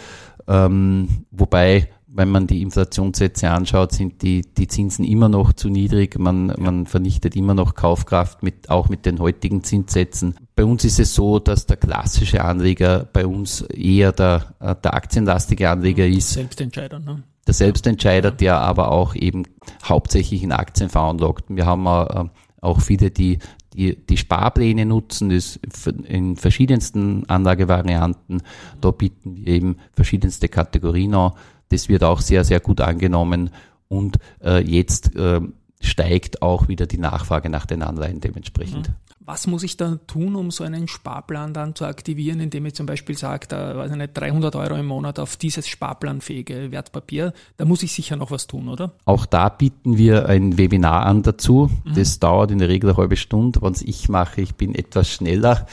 Ähm, wobei wenn man die Inflationssätze anschaut, sind die, die Zinsen immer noch zu niedrig. Man, ja. man vernichtet immer noch Kaufkraft mit, auch mit den heutigen Zinssätzen. Bei uns ist es so, dass der klassische Anleger bei uns eher der, äh, der aktienlastige Anleger ist. Selbstentscheider, ne? Der Selbstentscheider, der aber auch eben hauptsächlich in Aktien veranlagt. Wir haben äh, auch viele, die die, die Sparpläne nutzen, das in verschiedensten Anlagevarianten. Da bieten wir eben verschiedenste Kategorien an. Das wird auch sehr, sehr gut angenommen und äh, jetzt äh, steigt auch wieder die Nachfrage nach den Anleihen dementsprechend. Mhm. Was muss ich da tun, um so einen Sparplan dann zu aktivieren, indem ich zum Beispiel sage, da weiß ich nicht, 300 Euro im Monat auf dieses sparplanfähige Wertpapier? Da muss ich sicher noch was tun, oder? Auch da bieten wir ein Webinar an dazu. Mhm. Das dauert in der Regel eine halbe Stunde. Wenn es ich mache, ich bin etwas schneller.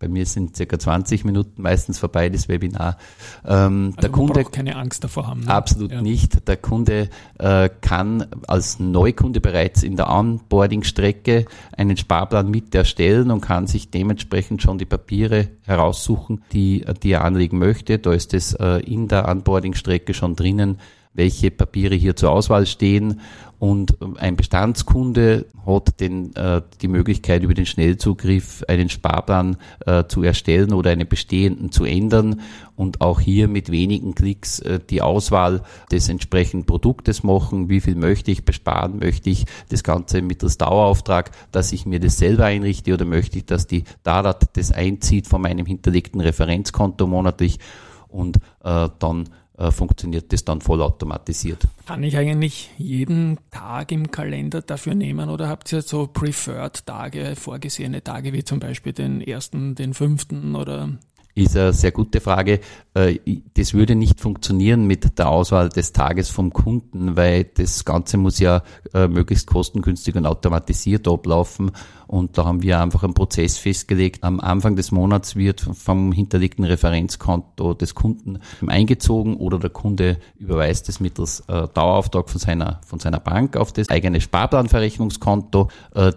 Bei mir sind circa 20 Minuten meistens vorbei, das Webinar. Ähm, also der Kunde keine Angst davor haben. Ne? Absolut ja. nicht. Der Kunde äh, kann als Neukunde bereits in der Onboarding-Strecke einen Sparplan mit erstellen und kann sich dementsprechend schon die Papiere heraussuchen, die, die er anlegen möchte. Da ist es äh, in der Onboarding-Strecke schon drinnen, welche Papiere hier zur Auswahl stehen und ein Bestandskunde hat den, äh, die Möglichkeit, über den Schnellzugriff einen Sparplan äh, zu erstellen oder einen bestehenden zu ändern und auch hier mit wenigen Klicks äh, die Auswahl des entsprechenden Produktes machen. Wie viel möchte ich besparen? Möchte ich das Ganze mittels Dauerauftrag, dass ich mir das selber einrichte oder möchte ich, dass die Dadat das einzieht von meinem hinterlegten Referenzkonto monatlich und äh, dann äh, funktioniert das dann vollautomatisiert. Kann ich eigentlich jeden Tag im Kalender dafür nehmen oder habt ihr so preferred Tage, vorgesehene Tage wie zum Beispiel den ersten, den fünften oder ist eine sehr gute Frage. Äh, das würde nicht funktionieren mit der Auswahl des Tages vom Kunden, weil das Ganze muss ja äh, möglichst kostengünstig und automatisiert ablaufen. Und da haben wir einfach einen Prozess festgelegt. Am Anfang des Monats wird vom hinterlegten Referenzkonto des Kunden eingezogen oder der Kunde überweist es mittels äh, Dauerauftrag von seiner, von seiner Bank auf das eigene Sparplanverrechnungskonto.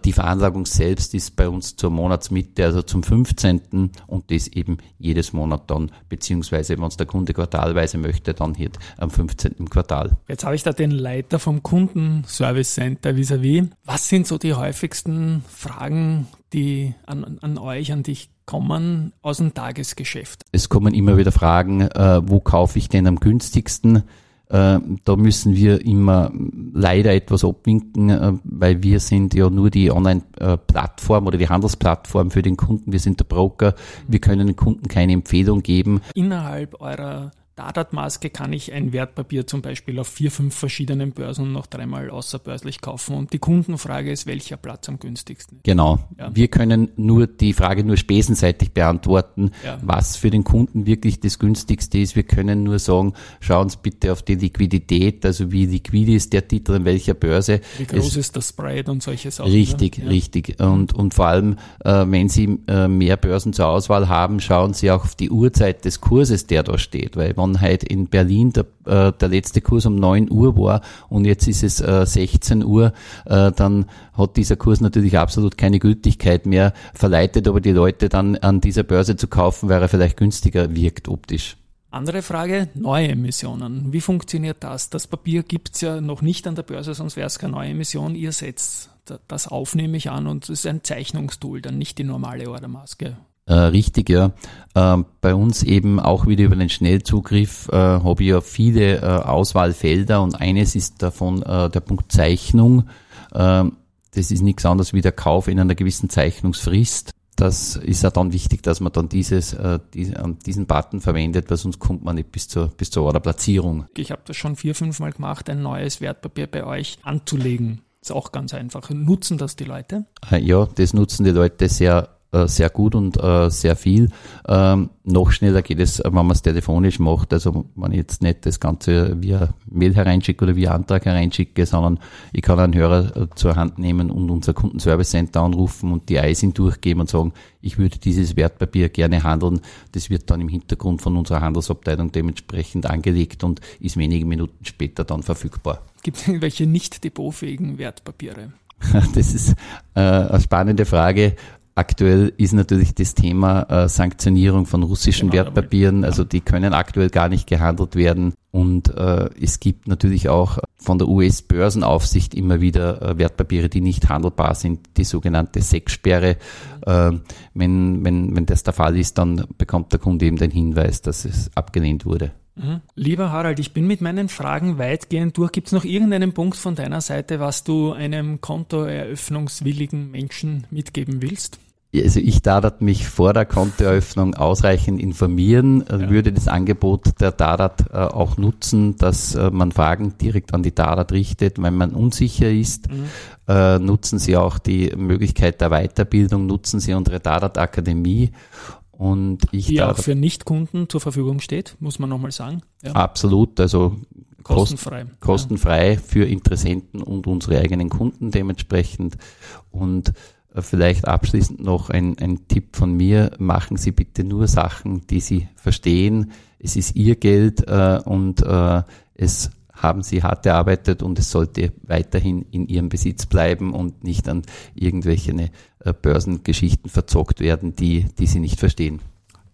Die Veranlagung selbst ist bei uns zur Monatsmitte, also zum 15. und das eben jedes Monat dann, beziehungsweise wenn es der Kunde quartalweise möchte, dann hier am 15. im Quartal. Jetzt habe ich da den Leiter vom Kundenservice Center vis-à-vis. -vis. Was sind so die häufigsten Fragen? Fragen, die an, an euch, an dich kommen aus dem Tagesgeschäft? Es kommen immer wieder Fragen, äh, wo kaufe ich denn am günstigsten? Äh, da müssen wir immer leider etwas abwinken, äh, weil wir sind ja nur die Online-Plattform oder die Handelsplattform für den Kunden. Wir sind der Broker. Wir können den Kunden keine Empfehlung geben. Innerhalb eurer Dadat-Maske kann ich ein Wertpapier zum Beispiel auf vier, fünf verschiedenen Börsen noch dreimal außerbörslich kaufen. Und die Kundenfrage ist, welcher Platz am günstigsten ist. Genau. Ja. Wir können nur die Frage nur spesenseitig beantworten, ja. was für den Kunden wirklich das günstigste ist. Wir können nur sagen, schauen Sie bitte auf die Liquidität, also wie liquide ist der Titel in welcher Börse. Wie groß es, ist das Spread und solche Sachen. Richtig, ne? ja. richtig. Und, und vor allem, äh, wenn Sie äh, mehr Börsen zur Auswahl haben, schauen Sie auch auf die Uhrzeit des Kurses, der da steht, weil heute in Berlin der, äh, der letzte Kurs um 9 Uhr war und jetzt ist es äh, 16 Uhr, äh, dann hat dieser Kurs natürlich absolut keine Gültigkeit mehr, verleitet aber die Leute dann an dieser Börse zu kaufen, weil er vielleicht günstiger wirkt optisch. Andere Frage, neue Emissionen. Wie funktioniert das? Das Papier gibt's ja noch nicht an der Börse, sonst wäre es keine neue Emission. Ihr setzt das auf, nehme ich an, und es ist ein Zeichnungstool, dann nicht die normale Ordermaske. Äh, richtig, ja. Äh, bei uns eben auch wieder über den Schnellzugriff äh, habe ich ja viele äh, Auswahlfelder und eines ist davon äh, der Punkt Zeichnung. Ähm, das ist nichts anderes wie der Kauf in einer gewissen Zeichnungsfrist. Das ist ja dann wichtig, dass man dann dieses, äh, diese, diesen Button verwendet, weil sonst kommt man nicht bis zur, bis zur Orderplatzierung. Ich habe das schon vier, fünf Mal gemacht, ein neues Wertpapier bei euch anzulegen. Ist auch ganz einfach. Nutzen das die Leute? Ja, das nutzen die Leute sehr äh, sehr gut und äh, sehr viel. Ähm, noch schneller geht es, wenn man es telefonisch macht. Also wenn ich jetzt nicht das Ganze via Mail hereinschicke oder via Antrag hereinschicke, sondern ich kann einen Hörer äh, zur Hand nehmen und unser Kundenservice Center anrufen und die ISIN durchgeben und sagen, ich würde dieses Wertpapier gerne handeln. Das wird dann im Hintergrund von unserer Handelsabteilung dementsprechend angelegt und ist wenige Minuten später dann verfügbar. Gibt es irgendwelche nicht depotfähigen Wertpapiere? *laughs* Das ist äh, eine spannende Frage. Aktuell ist natürlich das Thema äh, Sanktionierung von russischen genau, Wertpapieren, also die können aktuell gar nicht gehandelt werden. Und äh, es gibt natürlich auch von der US-Börsenaufsicht immer wieder äh, Wertpapiere, die nicht handelbar sind, die sogenannte SEC-Sperre. Äh, wenn, wenn, wenn das der Fall ist, dann bekommt der Kunde eben den Hinweis, dass es abgelehnt wurde. Mhm. Lieber Harald, ich bin mit meinen Fragen weitgehend durch. Gibt es noch irgendeinen Punkt von deiner Seite, was du einem kontoeröffnungswilligen Menschen mitgeben willst? Also ich darf mich vor der Kontoeröffnung ausreichend informieren, ja. würde das Angebot der Dadat äh, auch nutzen, dass äh, man Fragen direkt an die Dadat richtet, wenn man unsicher ist. Mhm. Äh, nutzen Sie auch die Möglichkeit der Weiterbildung, nutzen Sie unsere Dadat Akademie und ich die auch für Nichtkunden zur Verfügung steht, muss man nochmal sagen. Ja. Absolut, also kostenfrei. Kostenfrei ja. für Interessenten und unsere eigenen Kunden dementsprechend. Und äh, vielleicht abschließend noch ein, ein Tipp von mir, machen Sie bitte nur Sachen, die Sie verstehen. Es ist Ihr Geld äh, und äh, es haben sie hart erarbeitet und es sollte weiterhin in ihrem Besitz bleiben und nicht an irgendwelche äh, Börsengeschichten verzockt werden, die, die sie nicht verstehen.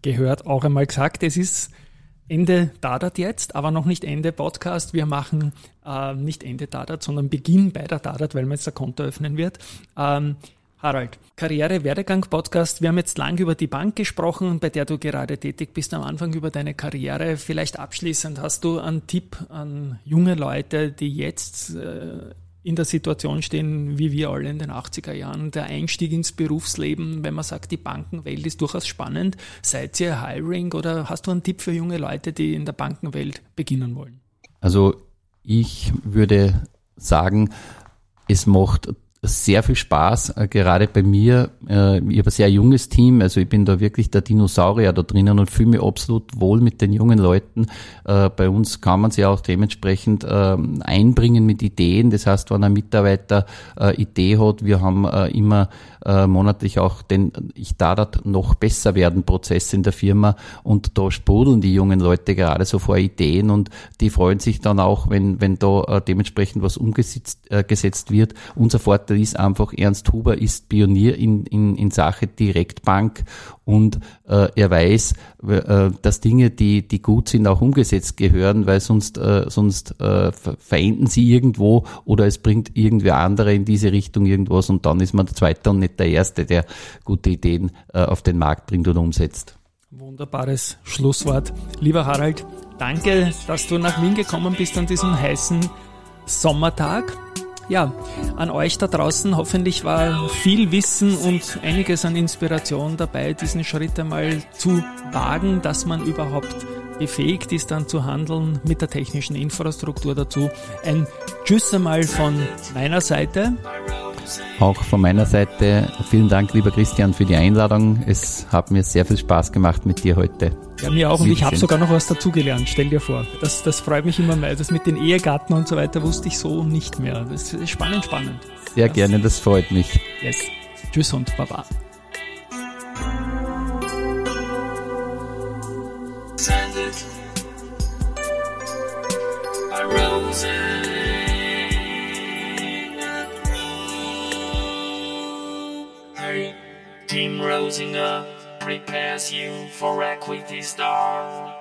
Gehört auch einmal gesagt, es ist Ende Dadat jetzt, aber noch nicht Ende Podcast. Wir machen äh, nicht Ende Dadat, sondern Beginn bei der Dadat, weil man jetzt ein Konto öffnen wird. Ähm, Harald, Karriere-Werdegang-Podcast. Wir haben jetzt lang über die Bank gesprochen, bei der du gerade tätig bist, am Anfang über deine Karriere. Vielleicht abschließend hast du einen Tipp an junge Leute, die jetzt äh, in der Situation stehen, wie wir alle in den 80er Jahren. Der Einstieg ins Berufsleben, wenn man sagt, die Bankenwelt ist durchaus spannend. Seid ihr Hiring oder hast du einen Tipp für junge Leute, die in der Bankenwelt beginnen wollen? Also ich würde sagen, es macht sehr viel Spaß, äh, gerade bei mir. Äh, ich habe ein sehr junges Team, also ich bin da wirklich der Dinosaurier da drinnen und fühle mich absolut wohl mit den jungen Leuten. Äh, bei uns kann man sich auch dementsprechend ähm, einbringen mit Ideen. Das heißt, wenn ein Mitarbeiter Idee hat, wir haben immer monatlich auch den Ich da dort noch besser werden Prozess in der Firma und da sprudeln die jungen Leute gerade so vor Ideen und die freuen sich dann auch, wenn, wenn da dementsprechend was umgesetzt gesetzt wird. Unser Vorteil ist einfach, Ernst Huber ist Pionier in, in, in Sache Direktbank und äh, er weiß, äh, dass Dinge, die, die gut sind, auch umgesetzt gehören, weil sonst, äh, sonst äh, verenden sie irgendwo oder es bringt irgendwer andere in diese Richtung irgendwas und dann ist man der Zweite und nicht der Erste, der gute Ideen äh, auf den Markt bringt und umsetzt. Wunderbares Schlusswort. Lieber Harald, danke, dass du nach Wien gekommen bist an diesem heißen Sommertag. Ja, an euch da draußen hoffentlich war viel Wissen und einiges an Inspiration dabei, diesen Schritt einmal zu wagen, dass man überhaupt befähigt ist, dann zu handeln mit der technischen Infrastruktur dazu. Ein Tschüss einmal von meiner Seite. Auch von meiner Seite vielen Dank, lieber Christian, für die Einladung. Es hat mir sehr viel Spaß gemacht mit dir heute. Ja, mir auch. Und ich habe sogar noch was dazugelernt. Stell dir vor. Das, das freut mich immer mehr. Das mit den Ehegatten und so weiter wusste ich so nicht mehr. Das ist spannend, spannend. Sehr das, gerne, das freut mich. Yes. Tschüss und Baba. Team Rosinger prepares you for equity star.